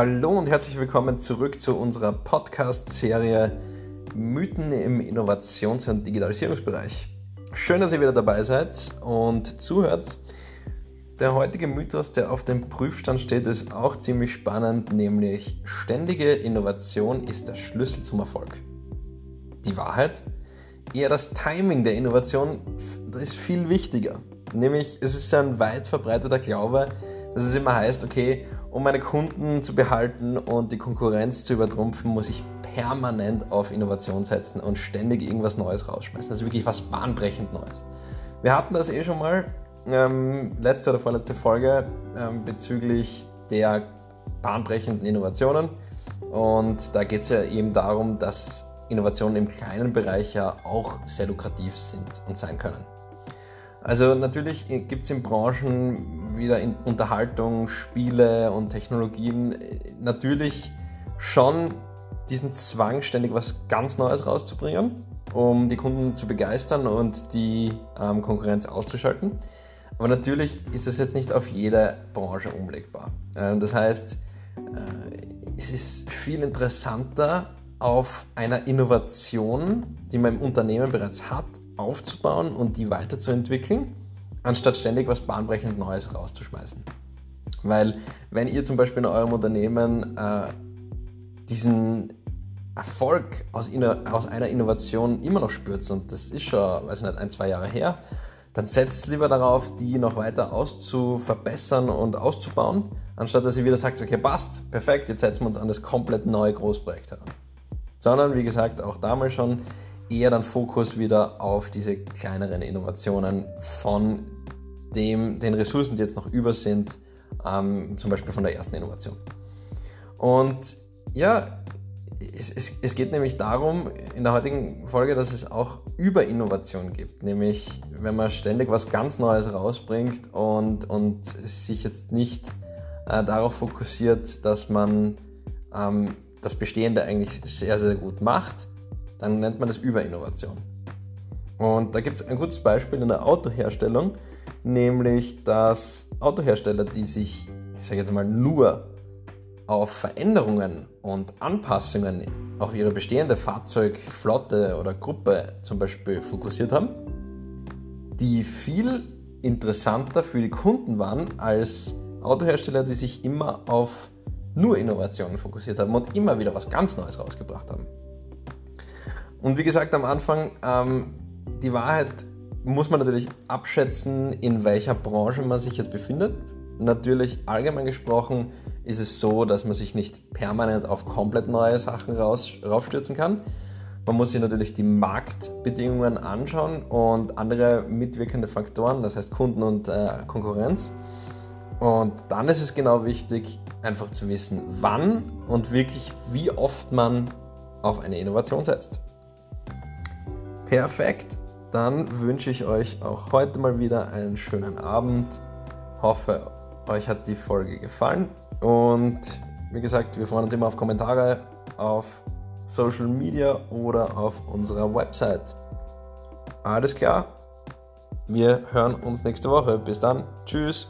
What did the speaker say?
Hallo und herzlich willkommen zurück zu unserer Podcast-Serie Mythen im Innovations- und Digitalisierungsbereich. Schön, dass ihr wieder dabei seid und zuhört. Der heutige Mythos, der auf dem Prüfstand steht, ist auch ziemlich spannend, nämlich ständige Innovation ist der Schlüssel zum Erfolg. Die Wahrheit? Eher das Timing der Innovation das ist viel wichtiger. Nämlich, es ist ein weit verbreiteter Glaube, dass es immer heißt, okay, um meine Kunden zu behalten und die Konkurrenz zu übertrumpfen, muss ich permanent auf Innovation setzen und ständig irgendwas Neues rausschmeißen. Also wirklich was bahnbrechend Neues. Wir hatten das eh schon mal, ähm, letzte oder vorletzte Folge, ähm, bezüglich der bahnbrechenden Innovationen. Und da geht es ja eben darum, dass Innovationen im kleinen Bereich ja auch sehr lukrativ sind und sein können. Also natürlich gibt es in Branchen wieder in Unterhaltung, Spiele und Technologien natürlich schon diesen Zwang, ständig was ganz Neues rauszubringen, um die Kunden zu begeistern und die ähm, Konkurrenz auszuschalten. Aber natürlich ist das jetzt nicht auf jede Branche umlegbar. Ähm, das heißt, äh, es ist viel interessanter, auf einer Innovation, die man im Unternehmen bereits hat, aufzubauen und die weiterzuentwickeln, anstatt ständig was bahnbrechend Neues rauszuschmeißen. Weil wenn ihr zum Beispiel in eurem Unternehmen äh, diesen Erfolg aus, aus, einer Innovation immer noch spürt, und das ist schon, weiß ich nicht, ein, zwei Jahre her, dann setzt lieber darauf, die noch weiter auszuverbessern und auszubauen, anstatt dass ihr wieder sagt, okay, passt, perfekt, jetzt setzen wir uns an das komplett neue Großprojekt heran. Sondern, wie gesagt, auch damals schon eher dann Fokus wieder auf diese kleineren Innovationen von dem, den Ressourcen, die jetzt noch über sind, ähm, zum Beispiel von der ersten Innovation. Und ja, es, es, es, geht nämlich darum, in der heutigen Folge, dass es auch Überinnovation gibt. Nämlich, wenn man ständig was ganz Neues rausbringt und, und sich jetzt nicht äh, darauf fokussiert, dass man ähm, das Bestehende eigentlich sehr, sehr gut macht, dann nennt man das Überinnovation. Und da gibt es ein gutes Beispiel in der Autoherstellung, nämlich dass Autohersteller, die sich, ich sage jetzt mal, nur auf Veränderungen und Anpassungen auf ihre bestehende Fahrzeugflotte oder Gruppe zum Beispiel fokussiert haben, die viel interessanter für die Kunden waren als Autohersteller, die sich immer auf nur Innovationen fokussiert haben und immer wieder was ganz Neues rausgebracht haben. Und wie gesagt am Anfang, ähm, die Wahrheit muss man natürlich abschätzen, in welcher Branche man sich jetzt befindet. Natürlich allgemein gesprochen ist es so, dass man sich nicht permanent auf komplett neue Sachen raus, raufstürzen kann. Man muss sich natürlich die Marktbedingungen anschauen und andere mitwirkende Faktoren, das heißt Kunden und äh, Konkurrenz. Und dann ist es genau wichtig, einfach zu wissen, wann und wirklich wie oft man auf eine Innovation setzt. Perfekt, dann wünsche ich euch auch heute mal wieder einen schönen Abend. Hoffe, euch hat die Folge gefallen und wie gesagt, wir freuen uns immer auf Kommentare auf Social Media oder auf unserer Website. Alles klar, wir hören uns nächste Woche. Bis dann, tschüss.